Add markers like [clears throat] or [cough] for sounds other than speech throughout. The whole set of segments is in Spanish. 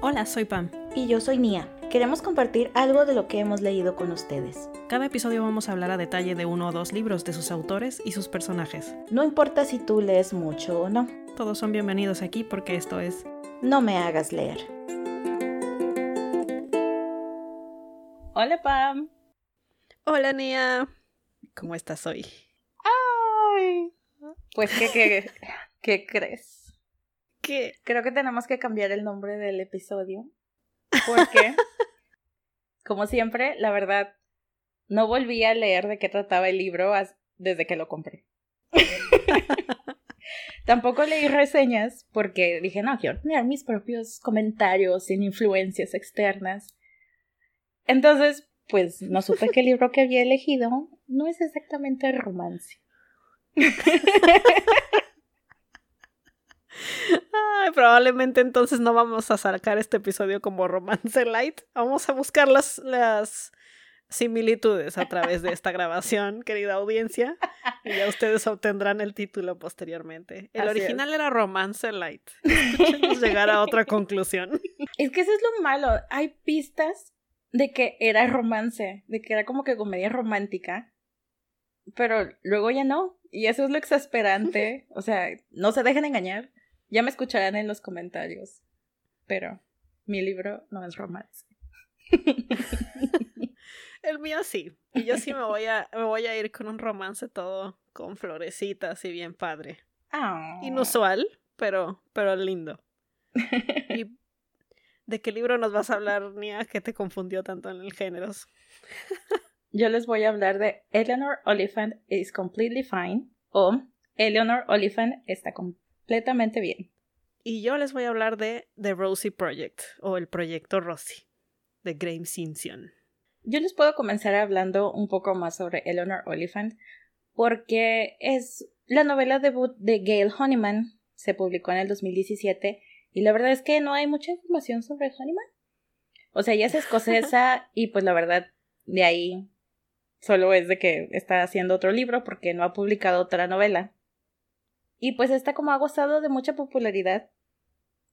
Hola, soy Pam. Y yo soy Nia. Queremos compartir algo de lo que hemos leído con ustedes. Cada episodio vamos a hablar a detalle de uno o dos libros de sus autores y sus personajes. No importa si tú lees mucho o no. Todos son bienvenidos aquí porque esto es No me hagas leer. Hola Pam. Hola Nia. ¿Cómo estás hoy? Ay. Pues qué, qué, qué crees. Creo que tenemos que cambiar el nombre del episodio. Porque, [laughs] como siempre, la verdad, no volví a leer de qué trataba el libro desde que lo compré. [laughs] Tampoco leí reseñas porque dije, no, quiero tener mis propios comentarios sin influencias externas. Entonces, pues no supe que el libro que había elegido no es exactamente romance. [laughs] Ay, probablemente entonces no vamos a sacar este episodio como romance light. Vamos a buscar las, las similitudes a través de esta grabación, querida audiencia. Y ya ustedes obtendrán el título posteriormente. El Así original era Romance Light. Escúchenos llegar a otra conclusión. Es que eso es lo malo. Hay pistas de que era romance, de que era como que comedia romántica. Pero luego ya no. Y eso es lo exasperante. O sea, no se dejen engañar. Ya me escucharán en los comentarios. Pero mi libro no es romance. [laughs] El mío sí. Y yo sí me voy a, me voy a ir con un romance todo con florecitas y bien padre. Ah. Inusual, pero, pero lindo. [laughs] ¿Y de qué libro nos vas a hablar, Nia, que te confundió tanto en el género? Yo les voy a hablar de Eleanor Oliphant is completely fine o Eleanor Oliphant está completamente bien. Y yo les voy a hablar de The Rosie Project o el proyecto Rosie de Graham Simpson. Yo les puedo comenzar hablando un poco más sobre Eleanor Oliphant porque es la novela debut de Gail Honeyman, se publicó en el 2017 y la verdad es que no hay mucha información sobre Honeyman. O sea, ella es escocesa [laughs] y pues la verdad de ahí solo es de que está haciendo otro libro porque no ha publicado otra novela. Y pues esta como ha gozado de mucha popularidad,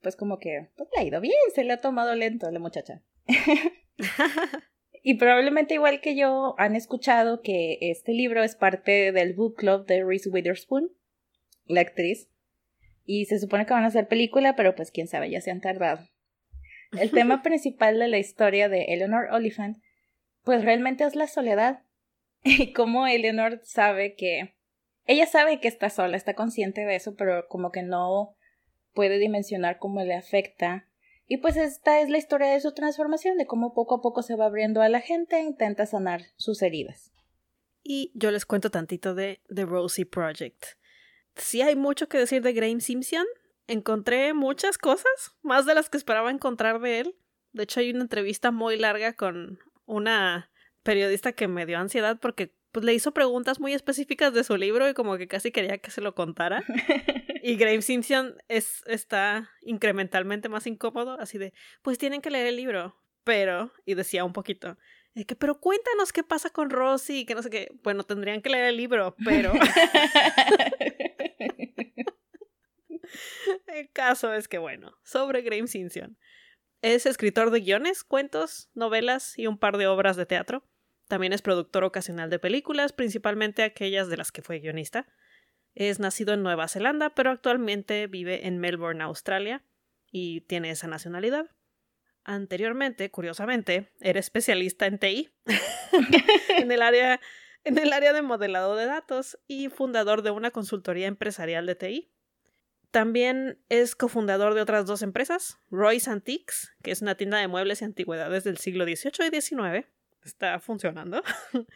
pues como que pues, le ha ido bien, se le ha tomado lento a la muchacha. [laughs] y probablemente igual que yo han escuchado que este libro es parte del book club de Reese Witherspoon, la actriz. Y se supone que van a hacer película, pero pues quién sabe, ya se han tardado. El [laughs] tema principal de la historia de Eleanor Oliphant, pues realmente es la soledad. [laughs] Y cómo Eleanor sabe que... Ella sabe que está sola, está consciente de eso, pero como que no puede dimensionar cómo le afecta. Y pues esta es la historia de su transformación, de cómo poco a poco se va abriendo a la gente e intenta sanar sus heridas. Y yo les cuento tantito de The Rosie Project. Sí hay mucho que decir de Graham Simpson. Encontré muchas cosas, más de las que esperaba encontrar de él. De hecho, hay una entrevista muy larga con una periodista que me dio ansiedad porque pues, le hizo preguntas muy específicas de su libro y como que casi quería que se lo contara. [laughs] y Graham Simpson es, está incrementalmente más incómodo, así de, pues tienen que leer el libro. Pero, y decía un poquito, de que, pero cuéntanos qué pasa con Rosie, que no sé qué. Bueno, tendrían que leer el libro, pero. [laughs] el caso es que, bueno, sobre Graham Simpson. Es escritor de guiones, cuentos, novelas y un par de obras de teatro. También es productor ocasional de películas, principalmente aquellas de las que fue guionista. Es nacido en Nueva Zelanda, pero actualmente vive en Melbourne, Australia, y tiene esa nacionalidad. Anteriormente, curiosamente, era especialista en TI, [laughs] en, el área, en el área de modelado de datos y fundador de una consultoría empresarial de TI. También es cofundador de otras dos empresas, Royce Antiques, que es una tienda de muebles y antigüedades del siglo XVIII y XIX, está funcionando. [laughs]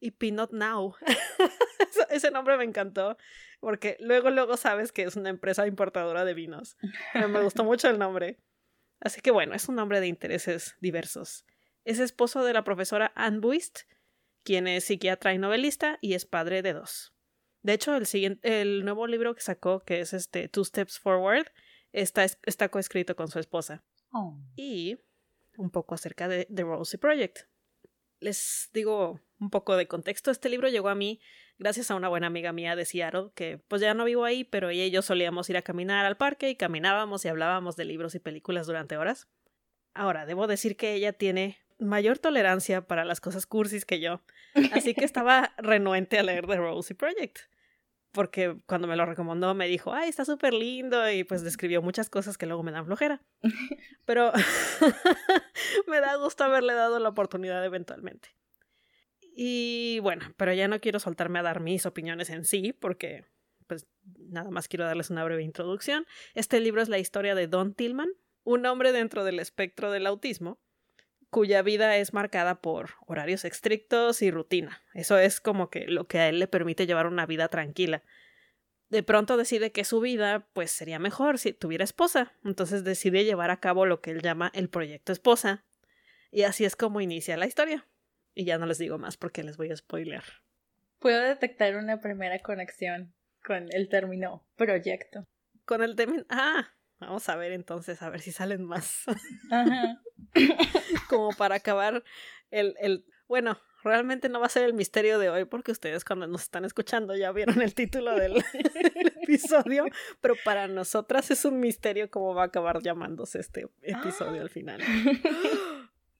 y Pinot Now. [laughs] Ese nombre me encantó porque luego luego sabes que es una empresa importadora de vinos. Pero me gustó [laughs] mucho el nombre. Así que bueno, es un nombre de intereses diversos. Es esposo de la profesora Anne Buist, quien es psiquiatra y novelista y es padre de dos. De hecho, el, siguiente, el nuevo libro que sacó, que es este Two Steps Forward, está, está coescrito con su esposa. Oh. Y un poco acerca de The Rosie Project les digo un poco de contexto. Este libro llegó a mí gracias a una buena amiga mía de Seattle, que pues ya no vivo ahí, pero ella y yo solíamos ir a caminar al parque y caminábamos y hablábamos de libros y películas durante horas. Ahora, debo decir que ella tiene mayor tolerancia para las cosas cursis que yo, así que [laughs] estaba renuente a leer The Rosie Project. Porque cuando me lo recomendó me dijo, ay, está súper lindo y pues describió muchas cosas que luego me dan flojera. [laughs] Pero [laughs] me da gusto haberle dado la oportunidad eventualmente. Y bueno, pero ya no quiero soltarme a dar mis opiniones en sí, porque pues nada más quiero darles una breve introducción. Este libro es la historia de Don Tillman, un hombre dentro del espectro del autismo, cuya vida es marcada por horarios estrictos y rutina. Eso es como que lo que a él le permite llevar una vida tranquila. De pronto decide que su vida pues sería mejor si tuviera esposa, entonces decide llevar a cabo lo que él llama el proyecto esposa. Y así es como inicia la historia. Y ya no les digo más porque les voy a spoiler. Puedo detectar una primera conexión con el término proyecto. Con el término... Ah, Vamos a ver entonces, a ver si salen más. [laughs] Como para acabar el, el... Bueno, realmente no va a ser el misterio de hoy porque ustedes cuando nos están escuchando ya vieron el título del [laughs] episodio, pero para nosotras es un misterio cómo va a acabar llamándose este episodio al final.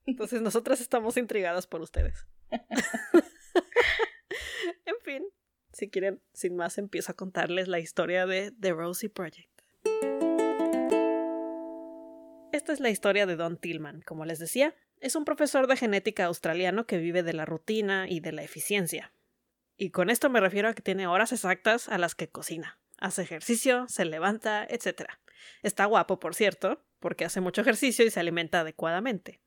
Entonces nosotras estamos intrigadas por ustedes. [laughs] en fin, si quieren, sin más, empiezo a contarles la historia de The Rosie Project. Esta es la historia de Don Tillman, como les decía. Es un profesor de genética australiano que vive de la rutina y de la eficiencia. Y con esto me refiero a que tiene horas exactas a las que cocina. Hace ejercicio, se levanta, etc. Está guapo, por cierto, porque hace mucho ejercicio y se alimenta adecuadamente.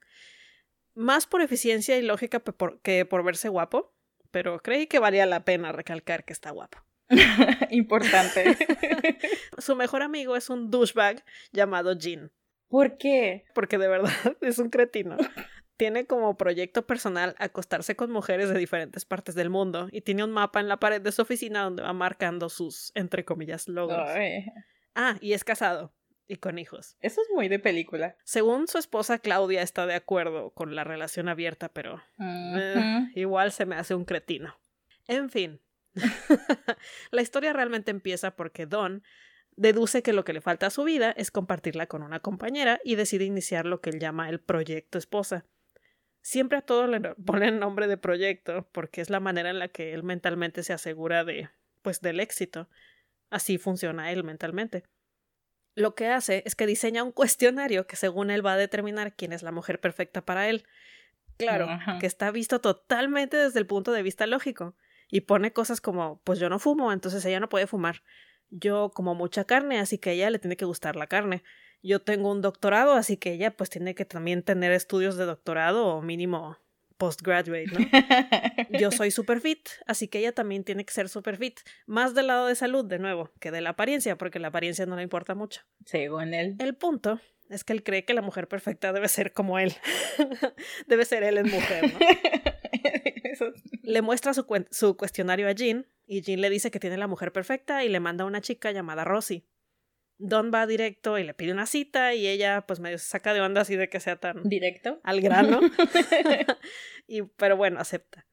Más por eficiencia y lógica que por verse guapo, pero creí que valía la pena recalcar que está guapo. [laughs] Importante. [laughs] Su mejor amigo es un douchebag llamado Jean. ¿Por qué? Porque de verdad [laughs] es un cretino. [laughs] tiene como proyecto personal acostarse con mujeres de diferentes partes del mundo y tiene un mapa en la pared de su oficina donde va marcando sus, entre comillas, logros. Ah, y es casado y con hijos. Eso es muy de película. Según su esposa Claudia está de acuerdo con la relación abierta, pero eh, igual se me hace un cretino. En fin, [laughs] la historia realmente empieza porque Don deduce que lo que le falta a su vida es compartirla con una compañera y decide iniciar lo que él llama el proyecto esposa. Siempre a todo le [laughs] ponen nombre de proyecto porque es la manera en la que él mentalmente se asegura de pues del éxito. Así funciona él mentalmente. Lo que hace es que diseña un cuestionario que según él va a determinar quién es la mujer perfecta para él. Claro, que está visto totalmente desde el punto de vista lógico. Y pone cosas como, pues yo no fumo, entonces ella no puede fumar. Yo como mucha carne, así que a ella le tiene que gustar la carne. Yo tengo un doctorado, así que ella pues tiene que también tener estudios de doctorado o mínimo postgraduate, ¿no? [laughs] Yo soy super fit, así que ella también tiene que ser super fit, más del lado de salud de nuevo que de la apariencia, porque la apariencia no le importa mucho. Según él. El punto es que él cree que la mujer perfecta debe ser como él. [laughs] debe ser él en mujer, ¿no? [laughs] Le muestra su, su cuestionario a Jean y Jean le dice que tiene la mujer perfecta y le manda a una chica llamada Rosie. Don va directo y le pide una cita y ella pues medio se saca de onda así de que sea tan directo al grano. [laughs] [laughs] y pero bueno, acepta.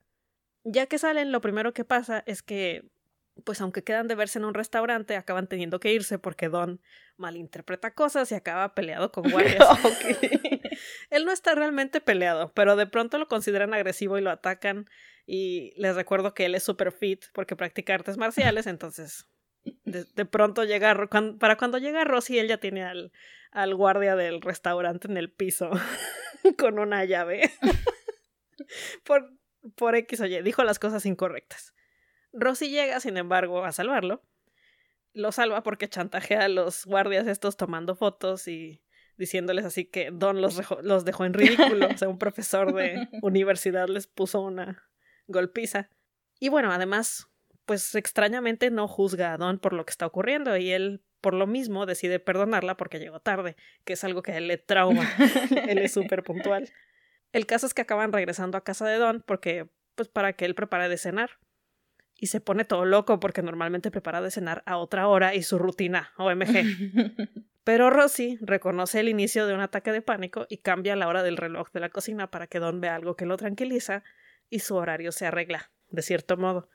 Ya que salen, lo primero que pasa es que pues aunque quedan de verse en un restaurante, acaban teniendo que irse porque Don malinterpreta cosas y acaba peleado con guardias. [laughs] Él no está realmente peleado, pero de pronto lo consideran agresivo y lo atacan. Y les recuerdo que él es super fit porque practica artes marciales, entonces de, pronto llega, para cuando llega Rosy, él ya tiene al, al guardia del restaurante en el piso [laughs] con una llave. [laughs] por, por X o Y, dijo las cosas incorrectas. Rosy llega, sin embargo, a salvarlo. Lo salva porque chantajea a los guardias estos tomando fotos y diciéndoles así que Don los, los dejó en [laughs] ridículo. o sea, un profesor de universidad les puso una golpiza. Y bueno, además, pues extrañamente no juzga a Don por lo que está ocurriendo y él por lo mismo decide perdonarla porque llegó tarde, que es algo que a él le trauma. [laughs] él es súper puntual. El caso es que acaban regresando a casa de Don porque, pues para que él prepare de cenar. Y se pone todo loco porque normalmente prepara de cenar a otra hora y su rutina, OMG. [laughs] Pero Rosy reconoce el inicio de un ataque de pánico y cambia la hora del reloj de la cocina para que Don vea algo que lo tranquiliza y su horario se arregla, de cierto modo.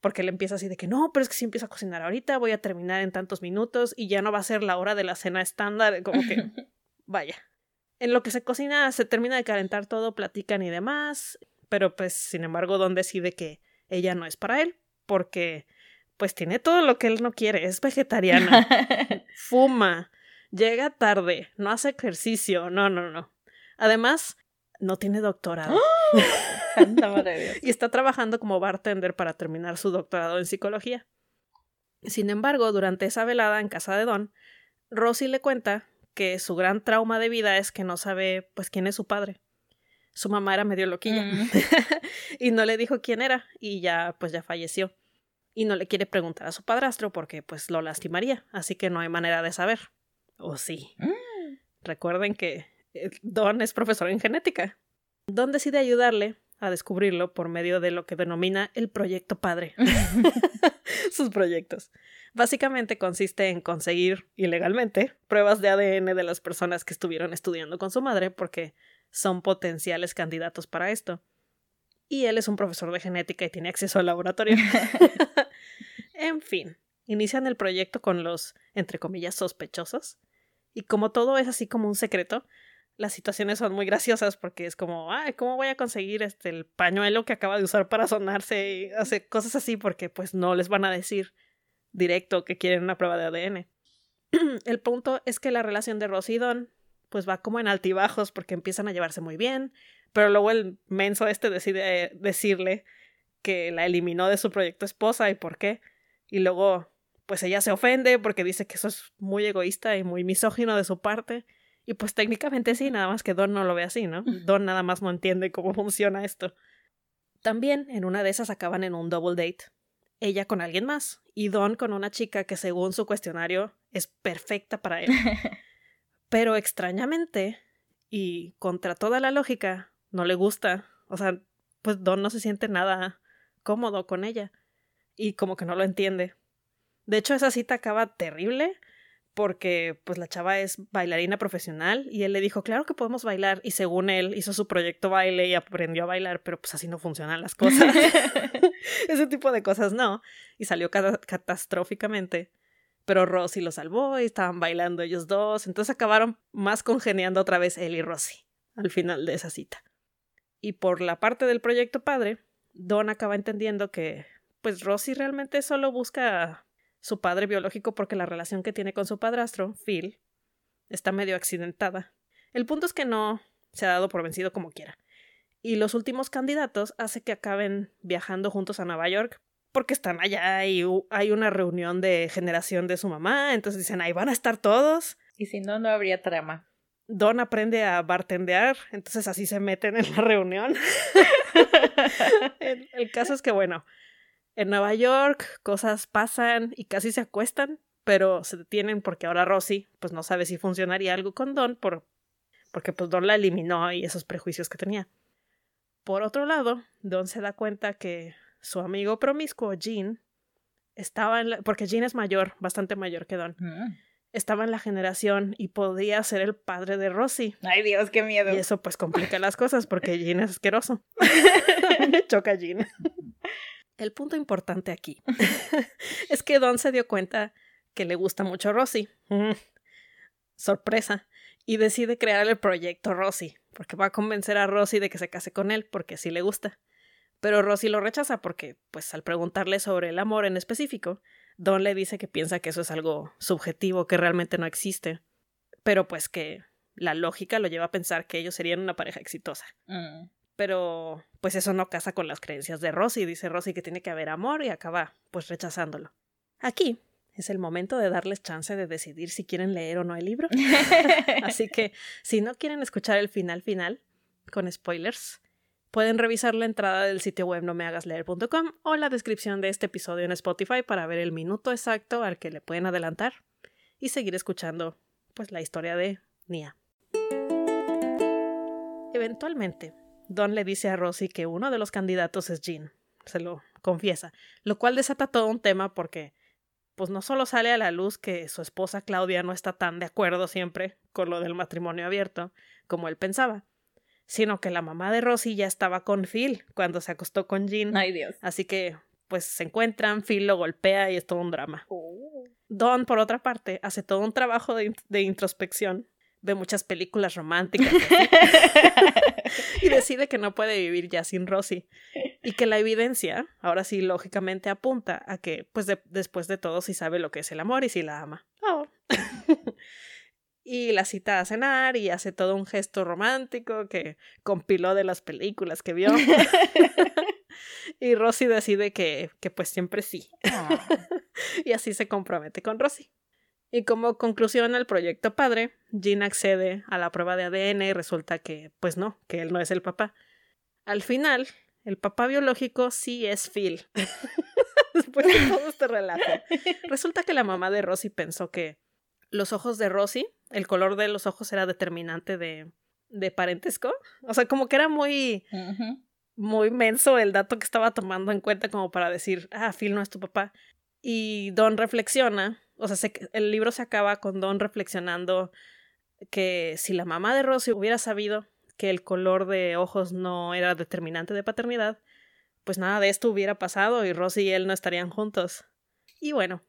Porque él empieza así de que no, pero es que si empiezo a cocinar ahorita, voy a terminar en tantos minutos y ya no va a ser la hora de la cena estándar, como que [laughs] vaya. En lo que se cocina se termina de calentar todo, platican y demás, pero pues sin embargo Don decide que ella no es para él, porque pues tiene todo lo que él no quiere, es vegetariana, [laughs] fuma, llega tarde, no hace ejercicio, no, no, no. Además, no tiene doctorado. [laughs] Santa madre de Dios. y está trabajando como bartender para terminar su doctorado en psicología. Sin embargo, durante esa velada en casa de Don, Rosie le cuenta que su gran trauma de vida es que no sabe pues quién es su padre. Su mamá era medio loquilla Mm. [laughs] y no le dijo quién era y ya pues ya falleció. Y no le quiere preguntar a su padrastro porque pues lo lastimaría, así que no hay manera de saber. ¿O sí? Mm. Recuerden que Don es profesor en genética. Don decide ayudarle a descubrirlo por medio de lo que denomina el proyecto padre. [laughs] [laughs] Sus proyectos. Básicamente consiste en conseguir ilegalmente pruebas de ADN de las personas que estuvieron estudiando con su madre porque son potenciales candidatos para esto. Y él es un profesor de genética y tiene acceso al laboratorio. [laughs] en fin, inician el proyecto con los, entre comillas, sospechosos. Y como todo es así como un secreto, las situaciones son muy graciosas porque es como, ay, ¿cómo voy a conseguir este el pañuelo que acaba de usar para sonarse? Y hace cosas así porque pues no les van a decir directo que quieren una prueba de ADN. [clears throat] el punto es que la relación de Rosie y Don pues va como en altibajos porque empiezan a llevarse muy bien, pero luego el menso este decide decirle que la eliminó de su proyecto esposa y por qué. Y luego pues ella se ofende porque dice que eso es muy egoísta y muy misógino de su parte. Y pues técnicamente sí, nada más que Don no lo ve así, ¿no? Don nada más no entiende cómo funciona esto. También en una de esas acaban en un double date. Ella con alguien más y Don con una chica que según su cuestionario es perfecta para él. [laughs] Pero extrañamente y contra toda la lógica no le gusta. O sea, pues Don no se siente nada cómodo con ella y como que no lo entiende. De hecho, esa cita acaba terrible porque pues la chava es bailarina profesional y él le dijo, claro que podemos bailar y según él hizo su proyecto baile y aprendió a bailar, pero pues así no funcionan las cosas. [laughs] [laughs] Ese tipo de cosas no. Y salió cata- catastróficamente. Pero Rosy lo salvó y estaban bailando ellos dos, entonces acabaron más congeniando otra vez él y Rosy al final de esa cita. Y por la parte del proyecto padre, Don acaba entendiendo que pues Rosy realmente solo busca su padre biológico porque la relación que tiene con su padrastro, Phil, está medio accidentada. El punto es que no se ha dado por vencido como quiera. Y los últimos candidatos hace que acaben viajando juntos a Nueva York porque están allá y hay una reunión de generación de su mamá, entonces dicen, ahí van a estar todos. Y si no, no habría trama. Don aprende a bartendear, entonces así se meten en la reunión. [laughs] el, el caso es que, bueno, en Nueva York cosas pasan y casi se acuestan, pero se detienen porque ahora Rosy pues no sabe si funcionaría algo con Don por, porque pues Don la eliminó y esos prejuicios que tenía. Por otro lado, Don se da cuenta que su amigo promiscuo, Jean, estaba en la, porque Jean es mayor, bastante mayor que Don, Mm. estaba en la generación y podía ser el padre de Rosy. Ay, Dios, qué miedo. Y eso pues complica las cosas porque Jean es asqueroso. [laughs] [laughs] Choca Jean. El punto importante aquí [laughs] [laughs] es que Don se dio cuenta que le gusta mucho Rosy. Sorpresa. Y decide crear el proyecto Rosy, porque va a convencer a Rosy de que se case con él, porque sí le gusta. Pero Rosy lo rechaza porque, pues al preguntarle sobre el amor en específico, Don le dice que piensa que eso es algo subjetivo, que realmente no existe. Pero pues que la lógica lo lleva a pensar que ellos serían una pareja exitosa. Mm. Pero pues eso no casa con las creencias de Rosy. Dice Rosy que tiene que haber amor y acaba pues rechazándolo. Aquí es el momento de darles chance de decidir si quieren leer o no el libro. [laughs] Así que si no quieren escuchar el final final con spoilers, pueden revisar la entrada del sitio web nomehagasleer.com o la descripción de este episodio en Spotify para ver el minuto exacto al que le pueden adelantar y seguir escuchando pues la historia de Nia. Eventualmente, Don le dice a Rosy que uno de los candidatos es Jean. Se lo confiesa, lo cual desata todo un tema porque pues no solo sale a la luz que su esposa Claudia no está tan de acuerdo siempre con lo del matrimonio abierto como él pensaba, sino que la mamá de Rosy ya estaba con Phil cuando se acostó con Jean. Ay, Dios. Así que pues se encuentran, Phil lo golpea y es todo un drama. Oh. Don, por otra parte, hace todo un trabajo de, de introspección, ve muchas películas románticas [laughs] y decide que no puede vivir ya sin Rosy y que la evidencia, ahora sí lógicamente apunta a que pues después de todo sí sabe lo que es el amor y sí la ama. Oh. [laughs] y la cita a cenar y hace todo un gesto romántico que compiló de las películas que vio. [laughs] y Rosy decide que, que pues siempre sí. Ah. [laughs] y así se compromete con Rosy. Y como conclusión al proyecto padre, Jean accede a la prueba de ADN y resulta que, pues no, que él no es el papá. Al final, el papá biológico sí es Phil. [laughs] Después de todo este relato. Resulta que la mamá de Rosy pensó que los ojos de Rosy, el color de los ojos era determinante de, de parentesco. O sea, como que era muy, muy menso el dato que estaba tomando en cuenta como para decir, ah, Phil no es tu papá. Y Don reflexiona o sea, el libro se acaba con Don reflexionando que si la mamá de Rosy hubiera sabido que el color de ojos no era determinante de paternidad, pues nada de esto hubiera pasado y Rosy y él no estarían juntos. Y bueno,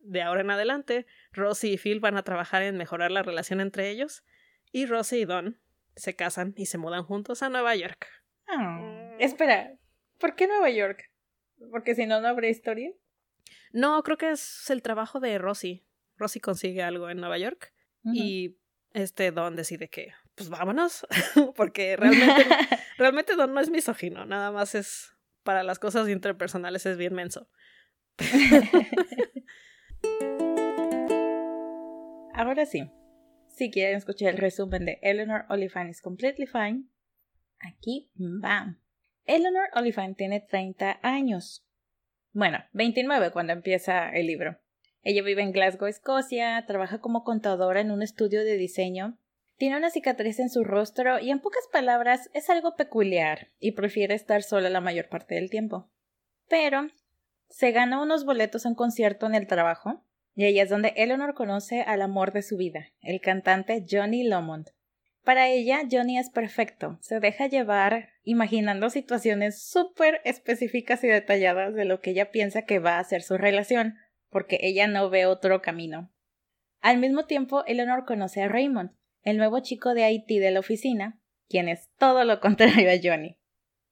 de ahora en adelante, Rosy y Phil van a trabajar en mejorar la relación entre ellos y Rosy y Don se casan y se mudan juntos a Nueva York. Ah, espera, ¿por qué Nueva York? Porque si no, no habría historia. No, creo que es el trabajo de Rosy. Rosy consigue algo en Nueva York y este Don decide que, pues vámonos, [laughs] porque realmente, [laughs] realmente Don no es misógino, nada más es para las cosas interpersonales es bien menso. [laughs] Ahora sí, si quieren escuchar el resumen de Eleanor Oliphant is Completely Fine, aquí va. Eleanor Oliphant tiene 30 años. Bueno, 29 cuando empieza el libro. Ella vive en Glasgow, Escocia, trabaja como contadora en un estudio de diseño, tiene una cicatriz en su rostro y en pocas palabras es algo peculiar y prefiere estar sola la mayor parte del tiempo. Pero se gana unos boletos a un concierto en el trabajo y ahí es donde Eleanor conoce al amor de su vida, el cantante Johnny Lomond. Para ella, Johnny es perfecto. Se deja llevar imaginando situaciones súper específicas y detalladas de lo que ella piensa que va a ser su relación, porque ella no ve otro camino. Al mismo tiempo, Eleanor conoce a Raymond, el nuevo chico de Haití de la oficina, quien es todo lo [laughs] contrario a Johnny.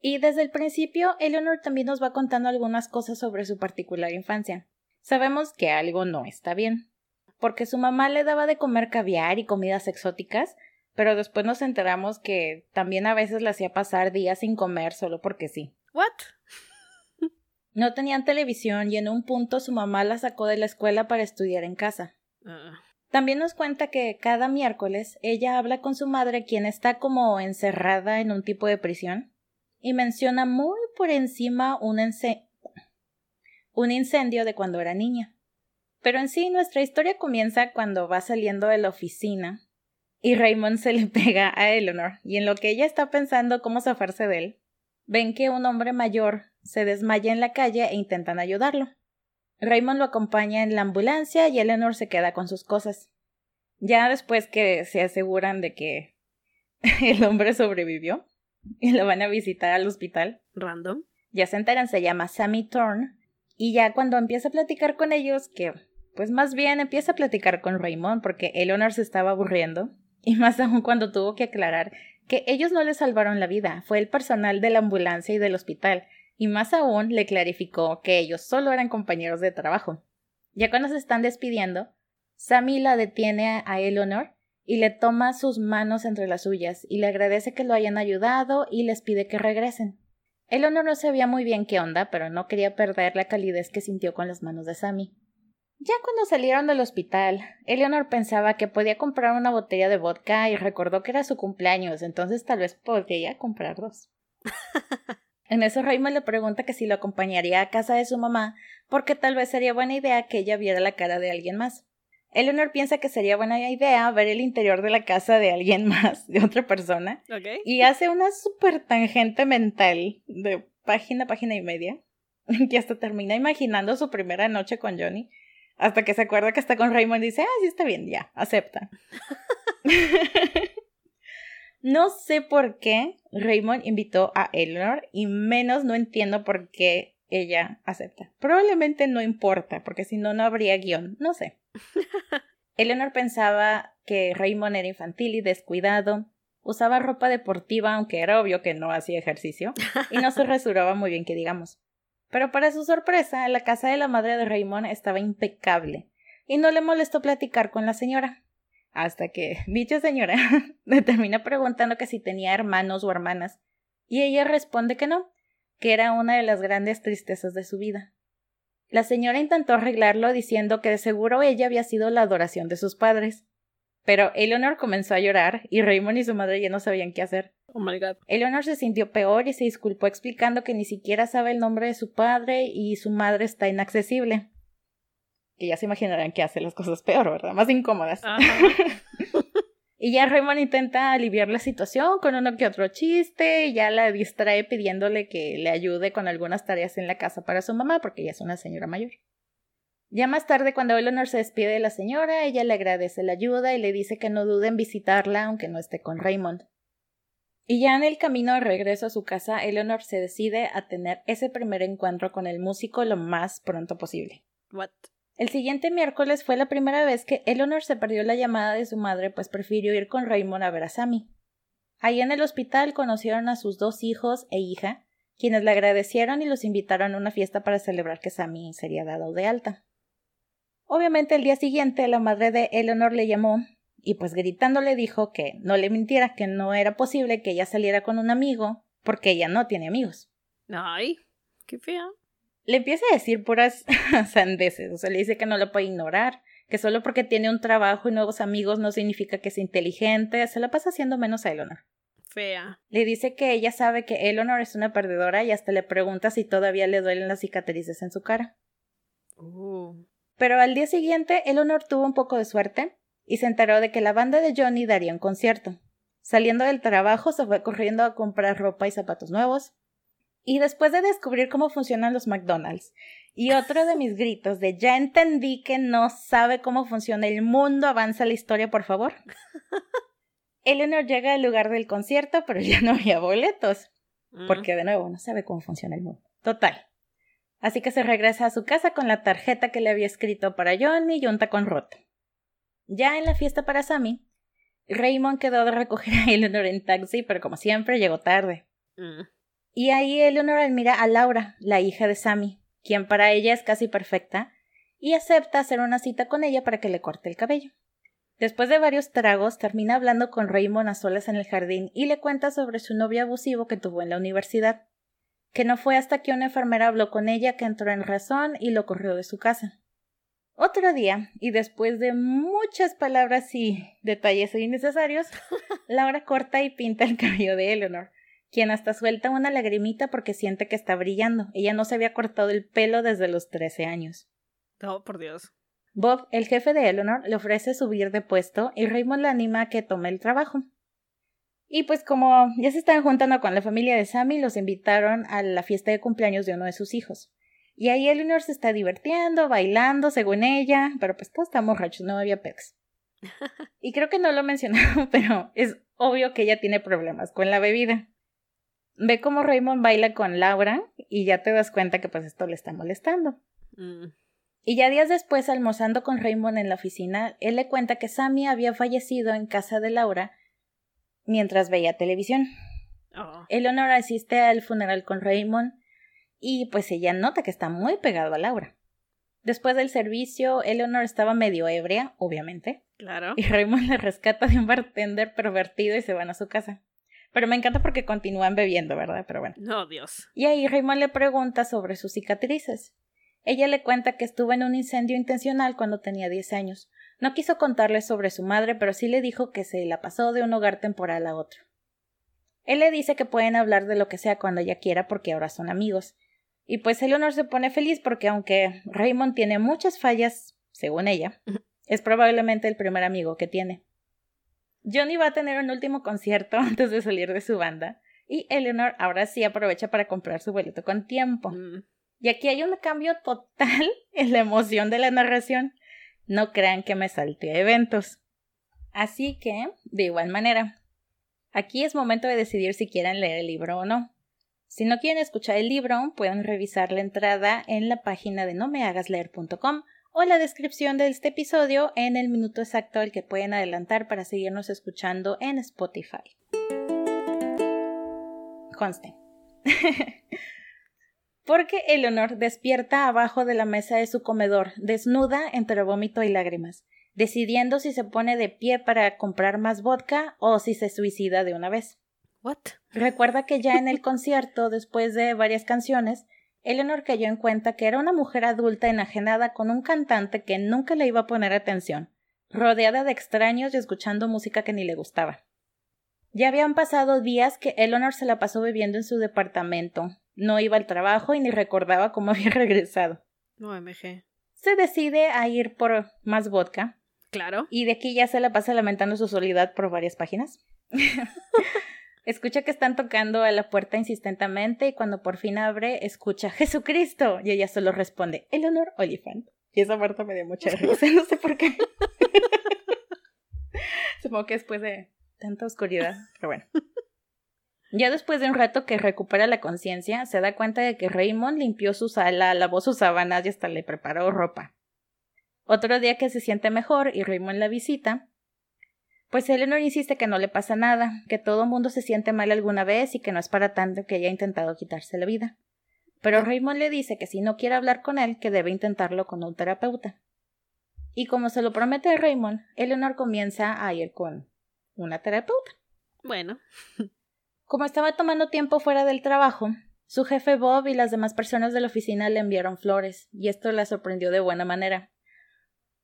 Y desde el principio, Eleanor también nos va contando algunas cosas sobre su particular infancia. Sabemos que algo no está bien, porque su mamá le daba de comer caviar y comidas exóticas, pero después nos enteramos que también a veces le hacía pasar días sin comer solo porque sí. ¿What? [laughs] No tenían televisión y en un punto su mamá la sacó de la escuela para estudiar en casa. Ah. También nos cuenta que cada miércoles ella habla con su madre quien está como encerrada en un tipo de prisión y menciona muy por encima un, un incendio de cuando era niña. Pero en sí nuestra historia comienza cuando va saliendo de la oficina y Raymond se le [laughs] pega a Eleanor, y en lo que ella está pensando cómo zafarse de él, ven que un hombre mayor se desmaya en la calle e intentan ayudarlo. Raymond lo acompaña en la ambulancia y Eleanor se queda con sus cosas. Ya después que se aseguran de que [laughs] el hombre sobrevivió y lo van a visitar al hospital. Random. Ya se enteran, se llama Sammy Thorne. Y ya cuando empieza a platicar con ellos, que pues más bien empieza a platicar con Raymond porque Eleanor se estaba aburriendo, y más aún cuando tuvo que aclarar que ellos no le salvaron la vida, fue el personal de la ambulancia y del hospital, y más aún le clarificó que ellos solo eran compañeros de trabajo. Ya cuando se están despidiendo, Sammy la detiene a Eleanor y le toma sus manos entre las suyas y le agradece que lo hayan ayudado y les pide que regresen. Eleanor no sabía muy bien qué onda, pero no quería perder la calidez que sintió con las manos de Sammy. Ya cuando salieron del hospital, Eleanor pensaba que podía comprar una botella de vodka y recordó que era su cumpleaños, entonces tal vez podría comprar dos. [laughs] en eso Raymond le pregunta que si lo acompañaría a casa de su mamá, porque tal vez sería buena idea que ella viera la cara de alguien más. Eleanor piensa que sería buena idea ver el interior de la casa de alguien [laughs] más, de otra persona, y hace una súper tangente mental de página, página y media, [laughs] que hasta termina imaginando su primera noche con Johnny hasta que se acuerda que está con Raymond y dice, ah, sí está bien, ya, acepta. [laughs] no sé por qué Raymond invitó a Eleanor y menos no entiendo por qué ella acepta. Probablemente no importa, porque si no, no habría guion, no sé. [laughs] Eleanor pensaba que Raymond era infantil y descuidado, usaba ropa deportiva, aunque era obvio que no hacía ejercicio, y no se [laughs] resuraba muy bien que digamos. Pero para su sorpresa, la casa de la madre de Raymond estaba impecable, y no le molestó platicar con la señora. Hasta que dicha señora [laughs] le termina preguntando que si tenía hermanos o hermanas, y ella responde que no, que era una de las grandes tristezas de su vida. La señora intentó arreglarlo diciendo que de seguro ella había sido la adoración de sus padres. Pero Eleanor comenzó a llorar y Raymond y su madre ya no sabían qué hacer. Oh my god. Eleanor se sintió peor y se disculpó explicando que ni siquiera sabe el nombre de su padre y su madre está inaccesible. Que ya se imaginarán que hace las cosas peor, ¿verdad? Más incómodas. [laughs] Y ya Raymond intenta aliviar la situación con uno que otro chiste, y ya la distrae pidiéndole que le ayude con algunas tareas en la casa para su mamá, porque ella es una señora mayor. Ya más tarde, cuando Eleanor se despide de la señora, ella le agradece la ayuda y le dice que no dude en visitarla aunque no esté con Raymond. Y ya en el camino de regreso a su casa, Eleanor se decide a tener ese primer encuentro con el músico lo más pronto posible. What? El siguiente miércoles fue la primera vez que Eleanor se perdió la llamada de su madre, pues prefirió ir con Raymond a ver a Sammy. Ahí en el hospital conocieron a sus dos hijos e hija, quienes le agradecieron y los invitaron a una fiesta para celebrar que Sammy sería dado de alta. Obviamente el día siguiente la madre de Eleanor le llamó y pues gritando le dijo que no le mintiera, que no era posible que ella saliera con un amigo, porque ella no tiene amigos. Ay, qué fea le empieza a decir puras [laughs] sandeces, o sea, le dice que no lo puede ignorar, que solo porque tiene un trabajo y nuevos amigos no significa que es inteligente, se la pasa haciendo menos a Eleanor. Fea. Le dice que ella sabe que Eleanor es una perdedora y hasta le pregunta si todavía le duelen las cicatrices en su cara. Uh. Pero al día siguiente, Eleanor tuvo un poco de suerte y se enteró de que la banda de Johnny daría un concierto. Saliendo del trabajo, se fue corriendo a comprar ropa y zapatos nuevos, y después de descubrir cómo funcionan los McDonald's y otro de mis gritos de ya entendí que no sabe cómo funciona el mundo, avanza la historia, por favor. [laughs] Eleanor llega al lugar del concierto, pero ya no había boletos. Porque de nuevo no sabe cómo funciona el mundo. Total. Así que se regresa a su casa con la tarjeta que le había escrito para Johnny y un tacón roto. Ya en la fiesta para Sammy, Raymond quedó de recoger a Eleanor en taxi, pero como siempre llegó tarde. Mm. Y ahí Eleanor admira a Laura, la hija de Sammy, quien para ella es casi perfecta, y acepta hacer una cita con ella para que le corte el cabello. Después de varios tragos, termina hablando con Raymond a solas en el jardín y le cuenta sobre su novio abusivo que tuvo en la universidad, que no fue hasta que una enfermera habló con ella que entró en razón y lo corrió de su casa. Otro día, y después de muchas palabras y detalles innecesarios, [laughs] Laura corta y pinta el cabello de Eleanor, quien hasta suelta una lagrimita porque siente que está brillando. Ella no se había cortado el pelo desde los 13 años. Oh, por Dios. Bob, el jefe de Eleanor, le ofrece subir de puesto y Raymond la anima a que tome el trabajo. Y pues como ya se están juntando con la familia de Sammy, los invitaron a la fiesta de cumpleaños de uno de sus hijos. Y ahí Eleanor se está divirtiendo, bailando, según ella, pero pues todos estamos borrachos, no había pex. [laughs] y creo que no lo he mencionado, [laughs] pero es obvio que ella tiene problemas con la bebida ve cómo Raymond baila con Laura y ya te das cuenta que pues esto le está molestando. Mm. Y ya días después, almorzando con Raymond en la oficina, él le cuenta que Sammy había fallecido en casa de Laura mientras veía televisión. Oh. Eleanor asiste al funeral con Raymond y pues ella nota que está muy pegado a Laura. Después del servicio, Eleanor estaba medio ebria, obviamente, Claro. y Raymond le rescata de un bartender pervertido y se van a su casa. Pero me encanta porque continúan bebiendo, ¿verdad? Pero bueno. No, Dios. Y ahí Raymond le pregunta sobre sus cicatrices. Ella le cuenta que estuvo en un incendio intencional cuando tenía 10 años. No quiso contarle sobre su madre, pero sí le dijo que se la pasó de un hogar temporal a otro. Él le dice que pueden hablar de lo que sea cuando ella quiera porque ahora son amigos. Y pues Eleanor se pone feliz porque aunque Raymond tiene muchas fallas, según ella, es probablemente el primer amigo que tiene. Johnny va a tener un último concierto [laughs] antes de salir de su banda y Eleanor ahora sí aprovecha para comprar su boleto con tiempo. Mm. Y aquí hay un cambio total [laughs] en la emoción de la narración. No crean que me salte a eventos. Así que, de igual manera, aquí es momento de decidir si quieren leer el libro o no. Si no quieren escuchar el libro, pueden revisar la entrada en la página de nomehagasleer.com o la descripción de este episodio en el minuto exacto al que pueden adelantar para seguirnos escuchando en Spotify. Conste. [laughs] Porque Eleanor despierta abajo de la mesa de su comedor, desnuda entre vómito y lágrimas, decidiendo si se pone de pie para comprar más vodka o si se suicida de una vez. What? Recuerda que ya en el [laughs] concierto, después de varias canciones, Eleanor cayó en cuenta que era una mujer adulta enajenada con un cantante que nunca le iba a poner atención, rodeada de extraños y escuchando música que ni le gustaba. Ya habían pasado días que Eleanor se la pasó bebiendo en su departamento, no iba al trabajo y ni recordaba cómo [laughs] había regresado. No, MG. Se decide a ir por más vodka. Claro. Y de aquí ya se la pasa lamentando su soledad por varias páginas. [laughs] escucha que están tocando a la puerta insistentemente y cuando por fin abre, escucha Jesucristo. Y ella solo responde, Eleanor Oliphant. Y esa parte me dio mucha [laughs] risa, no sé por qué. [laughs] Supongo que después de tanta oscuridad, pero bueno. Ya después de un rato que recupera la conciencia, se da cuenta de que Raymond limpió su sala, lavó sus sábanas y hasta le preparó ropa. Otro día que se siente mejor y Raymond la visita, pues Eleanor insiste que no le pasa nada, que todo mundo se siente mal alguna vez y que no es para tanto que haya intentado quitarse la vida. Pero Raymond le dice que si no quiere hablar con él, que debe intentarlo con un terapeuta. Y como se lo promete Raymond, Eleanor comienza a ir con una terapeuta. Bueno. [laughs] Como estaba tomando tiempo fuera del trabajo, su jefe Bob y las demás personas de la oficina le enviaron flores, y esto la sorprendió de buena manera.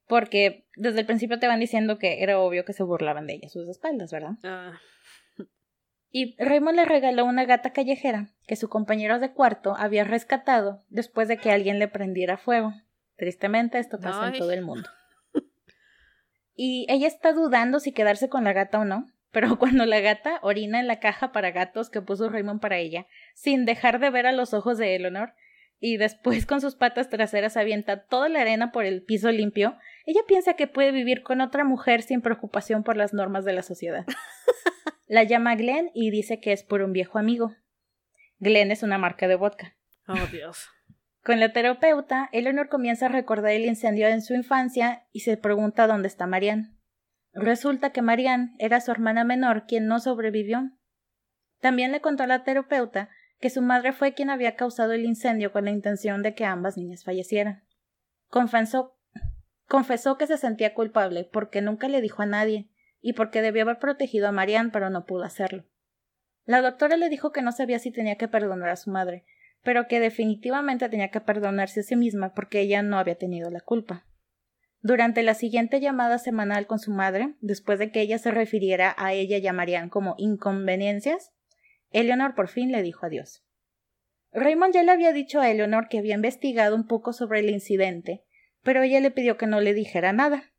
Porque desde el principio te van diciendo que era obvio que se burlaban de ella a sus espaldas, ¿verdad? Ah, Y Raymond le regaló una gata callejera que su compañero de cuarto había rescatado después de que alguien le prendiera fuego. Tristemente esto pasa en todo el mundo. Y ella está dudando si quedarse con la gata o no, pero [laughs] cuando la gata orina en la caja para gatos que puso Raymond para ella, sin dejar de ver a los ojos de Eleanor, y después con sus patas traseras avienta toda la arena por el piso limpio, ella piensa que puede vivir con otra mujer sin preocupación por las normas de la sociedad. [laughs] La llama Glenn y dice que es por un viejo amigo. Glenn es una marca de vodka. oh, Dios. Con la terapeuta, Eleanor comienza a recordar el incendio en su infancia y se pregunta dónde está Marianne. Resulta que Marianne era su hermana menor quien no sobrevivió. También le contó a la terapeuta que su madre fue quien había causado el incendio con la intención de que ambas niñas fallecieran. Confesó, confesó que se sentía culpable porque nunca le dijo a nadie y porque debió haber protegido a Marianne pero no pudo hacerlo. La doctora le dijo que no sabía si tenía que perdonar a su madre, pero que definitivamente tenía que perdonarse a sí misma porque ella no había tenido la culpa. Durante la siguiente llamada semanal con su madre, después de que ella se refiriera a ella y a Marianne como inconveniencias, Eleanor por fin le dijo adiós. Raymond ya le había dicho a Eleanor que había investigado un poco sobre el incidente, pero ella le pidió que no le dijera nada.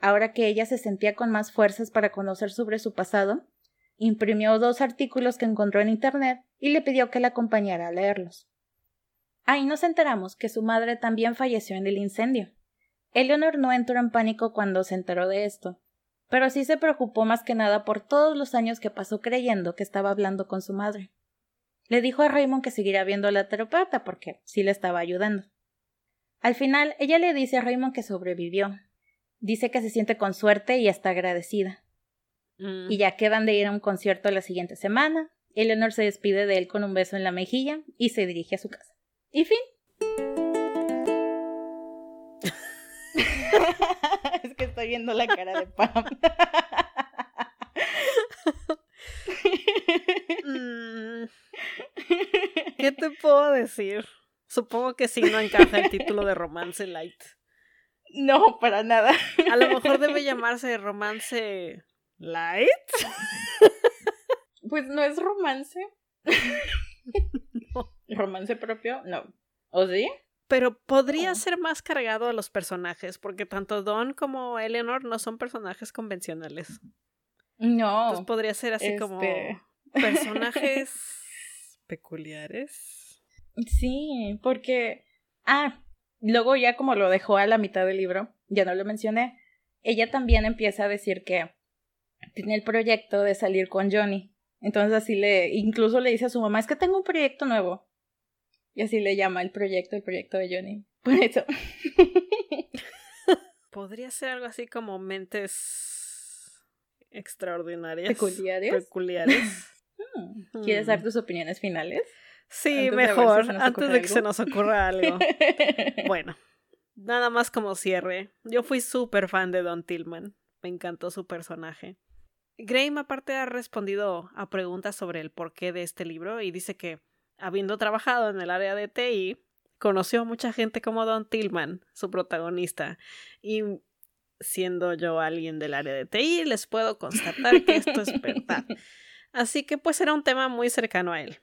Ahora que ella se sentía con más fuerzas para conocer sobre su pasado, imprimió dos artículos que encontró en Internet y le pidió que la acompañara a leerlos. Ahí nos enteramos que su madre también falleció en el incendio. Eleanor no entró en pánico cuando se enteró de esto, pero sí se preocupó más que nada por todos los años que pasó creyendo que estaba hablando con su madre. Le dijo a Raymond que seguiría viendo a la terapeuta porque sí le estaba ayudando. Al final, ella le dice a Raymond que sobrevivió. Dice que se siente con suerte y está agradecida. Mm. Y ya quedan de ir a un concierto la siguiente semana. Eleanor se despide de él con un beso en la mejilla y se dirige a su casa. Y fin. [laughs] [laughs] es que estoy viendo la cara de Pam. Mm, ¿Qué te puedo decir? Supongo que sí no encaja el título de romance light. no, para nada. A lo mejor debe llamarse romance light. Pues no es romance. [laughs] ¿Romance propio? No. ¿O sí? Pero podría Oh. ser más cargado a los personajes, porque tanto Don como Eleanor no son personajes convencionales. No. Entonces podría ser así como este- personajes [laughs] peculiares. Sí, porque. Ah, luego ya como lo dejó a la mitad del libro, ya no lo mencioné. Ella también empieza a decir que tiene el proyecto de salir con Johnny. Entonces así le, incluso le dice a su mamá, es que tengo un proyecto nuevo. Y así le llama el proyecto, el proyecto de Johnny. Por eso. [laughs] Podría ser algo así como mentes extraordinarias. Peculiares. Peculiares. Hmm. ¿Quieres dar tus opiniones finales? Sí, mejor, antes de que se nos ocurra algo. [laughs] bueno, nada más como cierre. Yo fui súper fan de Don Tillman. Me encantó su personaje. Graham aparte ha respondido a preguntas sobre el porqué de este libro y dice que, habiendo trabajado en el área de TI, conoció a mucha gente como Don Tillman, su protagonista, y siendo yo alguien del área de TI, les puedo constatar que esto es verdad. [laughs] Así que pues era un tema muy cercano a él.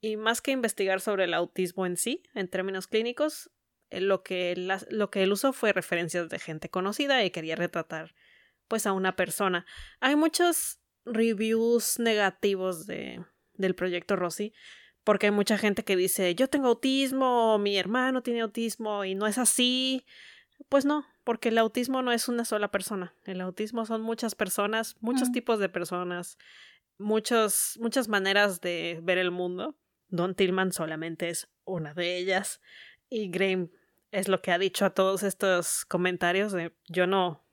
Y más que investigar sobre el autismo en sí, en términos clínicos, eh, lo que, él, lo que él usó fue referencias de gente conocida y quería retratar pues a una persona. Hay muchos reviews negativos de, del proyecto Rossi, porque hay mucha gente que dice yo tengo autismo, mi hermano tiene autismo y no es así. Pues no, porque el autismo no es una sola persona. El autismo son muchas personas, muchos tipos de personas, muchos, muchas maneras de ver el mundo. Don Tillman solamente es una de ellas. Y Graham es lo que ha dicho a todos estos comentarios de yo no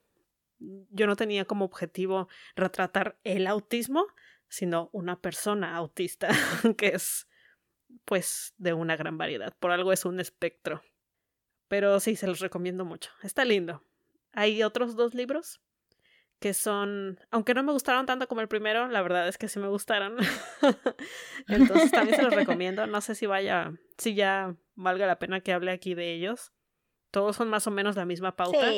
yo no tenía como objetivo retratar el autismo, sino una persona autista, [laughs] que es pues de una gran variedad. Por algo es un espectro. Pero sí, se los recomiendo mucho. Está lindo. Hay otros dos libros que son, aunque no me gustaron tanto como el primero, la verdad es que sí me gustaron. [laughs] Entonces también se los recomiendo. No sé si vaya, si ya valga la pena que hable aquí de ellos. Todos son más o menos la misma pauta.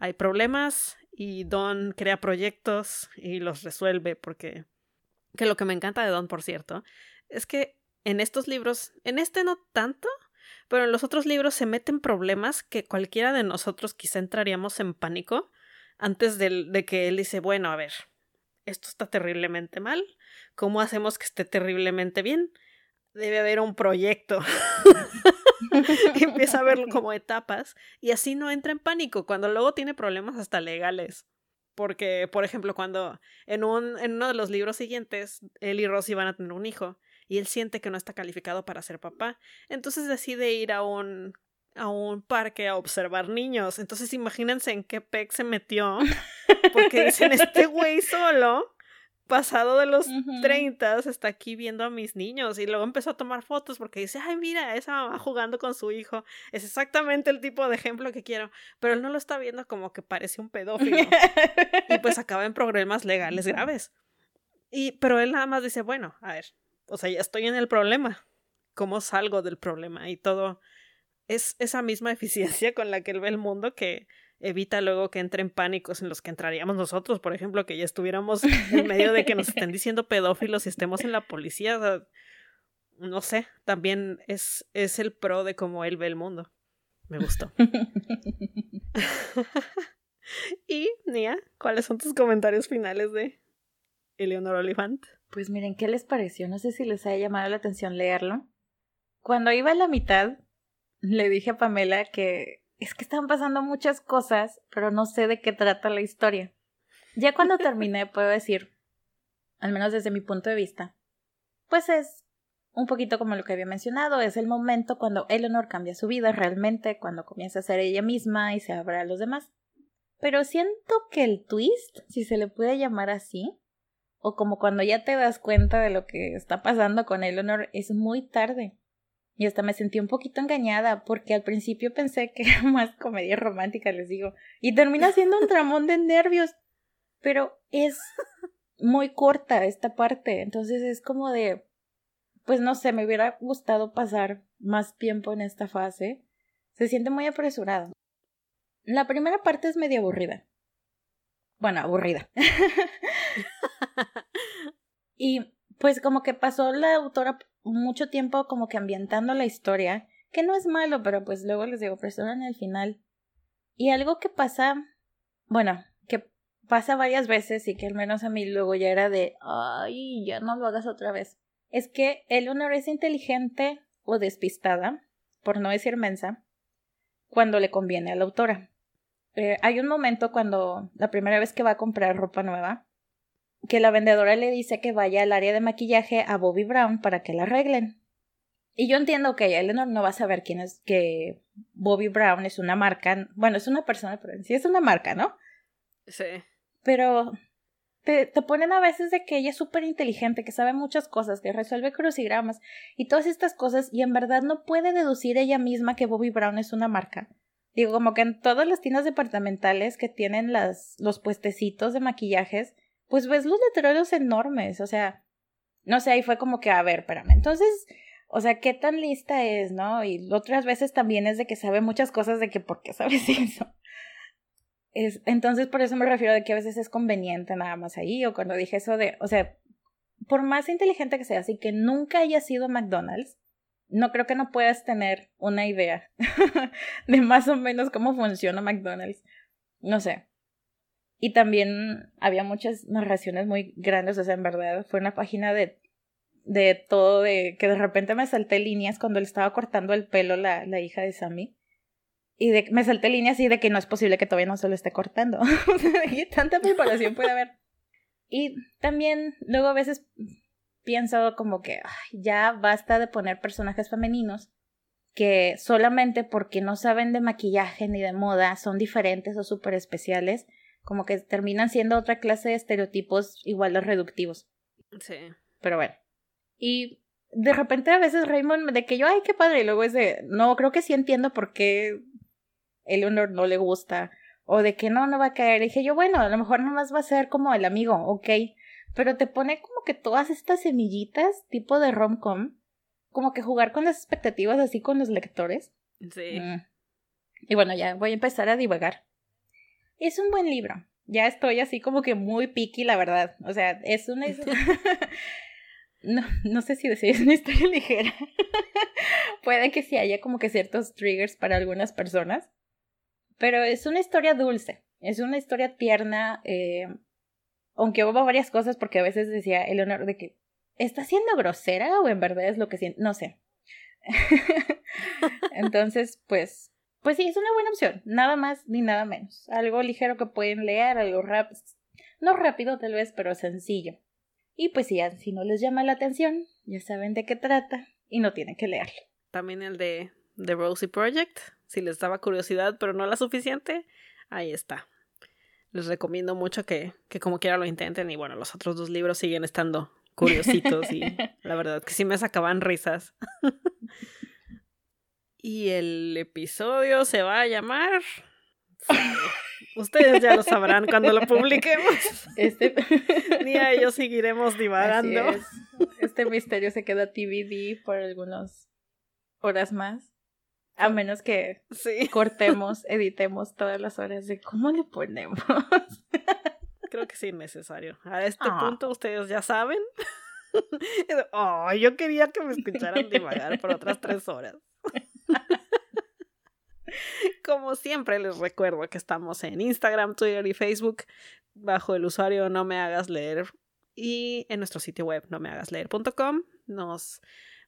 Hay problemas y Don crea proyectos y los resuelve porque que lo que me encanta de Don, por cierto, es que en estos libros, en este no tanto, pero en los otros libros se meten problemas que cualquiera de nosotros quizá entraríamos en pánico antes de, de que él dice, bueno, a ver, esto está terriblemente mal, ¿cómo hacemos que esté terriblemente bien? Debe haber un proyecto. [laughs] empieza a verlo [laughs] como etapas y así no entra en pánico cuando luego tiene problemas hasta legales. Porque, por ejemplo, cuando en, un, en uno de los libros siguientes, él y Rosy van a tener un hijo y él siente que no está calificado para ser papá, entonces decide ir a un, a un parque a observar niños. Entonces imagínense en qué pec se metió, porque dicen, este güey solo pasado de los 30 está aquí viendo a mis niños y luego empezó a tomar fotos porque dice, ay, mira, esa mamá jugando con su hijo. Es exactamente el tipo de ejemplo que quiero, pero él no lo está viendo como que parece un pedófilo. y pues acaba en problemas legales graves. Y, pero él nada más dice, bueno, a ver, o sea, ya estoy en el problema. ¿Cómo salgo del problema? Y todo es esa misma [laughs] eficiencia con la que él ve el mundo que evita luego que entren pánicos en los que entraríamos nosotros, por ejemplo, que ya estuviéramos en medio de que nos estén diciendo pedófilos y estemos en la policía. no sé, también es, es el pro de cómo él ve el mundo. Me gustó. [laughs] [laughs] y, Nia, ¿cuáles son tus comentarios finales de Eleonor Olifant? Pues miren, ¿qué les pareció? No sé si les haya llamado la atención leerlo. Cuando iba a la mitad, le dije a Pamela que es que están pasando muchas cosas, pero no sé de qué trata la historia. Ya cuando terminé [laughs] puedo decir, al menos desde mi punto de vista, pues es un poquito como lo que había mencionado, es el momento cuando Eleanor cambia su vida realmente, cuando comienza a ser ella misma y se abre a los demás. Pero siento que el twist, si se le puede llamar así, o como cuando ya te das cuenta de lo que está pasando con Eleanor, es muy tarde. Y hasta me sentí un poquito engañada porque al principio pensé que [laughs] era más comedia romántica, les digo. Y termina siendo un tramón de nervios. Pero es muy corta esta parte. Entonces es como de... Pues no sé, me hubiera gustado pasar más tiempo en esta fase. Se siente muy apresurado. La primera parte es medio aburrida. Bueno, aburrida. [laughs] [laughs] y pues como que pasó la autora mucho tiempo como que ambientando la historia, que no es malo, pero pues luego les digo, en el final. Y algo que pasa, bueno, que pasa varias veces y que al menos a mí luego ya era de, ay, ya no lo hagas otra vez. Es que Eleanor es inteligente o despistada, por no decir mensa, cuando le conviene a la autora. Eh, hay un momento cuando la primera vez que va a comprar ropa nueva, que la vendedora le dice que vaya al área de maquillaje a Bobby Brown para que la arreglen. Y yo entiendo que Eleanor no va a saber quién es, que Bobby Brown es una marca, bueno, es una persona, pero sí es una marca, ¿no? Sí. Pero te, te ponen a veces de que ella es súper inteligente, que sabe muchas cosas, que resuelve crucigramas y todas estas cosas, y en verdad no puede deducir ella misma que Bobby Brown es una marca. Digo, como que en todas las tiendas departamentales que tienen las, los puestecitos de maquillajes, pues ves los letreros enormes, o sea, no sé, ahí fue como que, a ver, espérame, entonces, o sea, ¿qué tan lista es, no? Y otras veces también es de que sabe muchas cosas de que, ¿por qué sabes [laughs] eso? Es, entonces, por eso me refiero de que a veces es conveniente nada más ahí, o cuando dije eso de, o sea, por más inteligente que seas y que nunca haya sido McDonald's, no creo que no puedas tener una idea [laughs] de más o menos cómo funciona McDonald's. No sé. Y también había muchas narraciones muy grandes, o sea, en verdad fue una página de, de todo, de que de repente me salté líneas cuando le estaba cortando el pelo la, la hija de Sammy. Y de, me salté líneas así de que no es posible que todavía no se lo esté cortando. [laughs] y tanta preparación puede haber. Y también luego a veces pienso como que ya basta de poner personajes femeninos que solamente porque no saben de maquillaje ni de moda son diferentes o súper especiales, como que terminan siendo otra clase de estereotipos igual de reductivos. Sí. Pero bueno. Y de repente a veces Raymond, de que yo, ay, qué padre, y luego es de, no, creo que sí entiendo por qué Eleanor no le gusta, o de que no, no va a caer. Y dije yo, bueno, a lo mejor nomás va a ser como el amigo, ok, pero te pone como que todas estas semillitas, tipo de rom-com, como que jugar con las expectativas así con los lectores. Sí. Mm. Y bueno, ya voy a empezar a divagar. Es un buen libro. Ya estoy así como que muy picky, la verdad. O sea, es una... [laughs] [laughs] no, no sé si decir es una historia [laughs] ligera. Puede que sí haya como que ciertos triggers para algunas personas. Pero es una historia dulce. Es una historia tierna. Eh, aunque hubo varias cosas porque a veces decía Eleonor de que está siendo grosera o en verdad es lo que siente, no sé. [laughs] Entonces, pues, pues sí, es una buena opción, nada más ni nada menos. Algo ligero que pueden leer, algo rápido, no rápido tal vez, pero sencillo. Y pues si, si no les llama la atención, ya saben de qué trata y no tienen que leerlo. También el de The Rosie Project, si les daba curiosidad pero no la suficiente, ahí está les recomiendo mucho que, que como quiera lo intenten y bueno, los otros dos libros siguen estando curiositos y [laughs] la verdad que sí me sacaban risas. [laughs] y el episodio se va a llamar... Ustedes ya lo sabrán cuando lo publiquemos. [laughs] Este... Ni a ellos seguiremos divagando. Este misterio se queda TBD por algunas horas más. A menos que cortemos, [laughs] editemos todas las horas de cómo le ponemos. [laughs] Creo que es innecesario. A este ah. punto ustedes ya saben. [laughs] oh, yo quería que me escucharan divagar por otras tres horas. Como siempre les recuerdo que estamos en Instagram, Twitter y Facebook bajo el usuario no me hagas leer y en nuestro sitio web no me hagas leer.com nos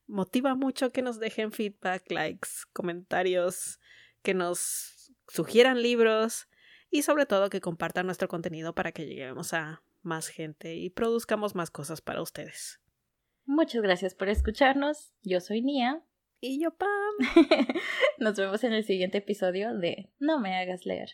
motiva mucho que nos dejen feedback, likes, comentarios, que nos sugieran libros y sobre todo que compartan nuestro contenido para que lleguemos a más gente y produzcamos más cosas para ustedes. Muchas gracias por escucharnos. Yo soy Nia. Y yo Pam. [laughs] Nos vemos en el siguiente episodio de No me hagas leer.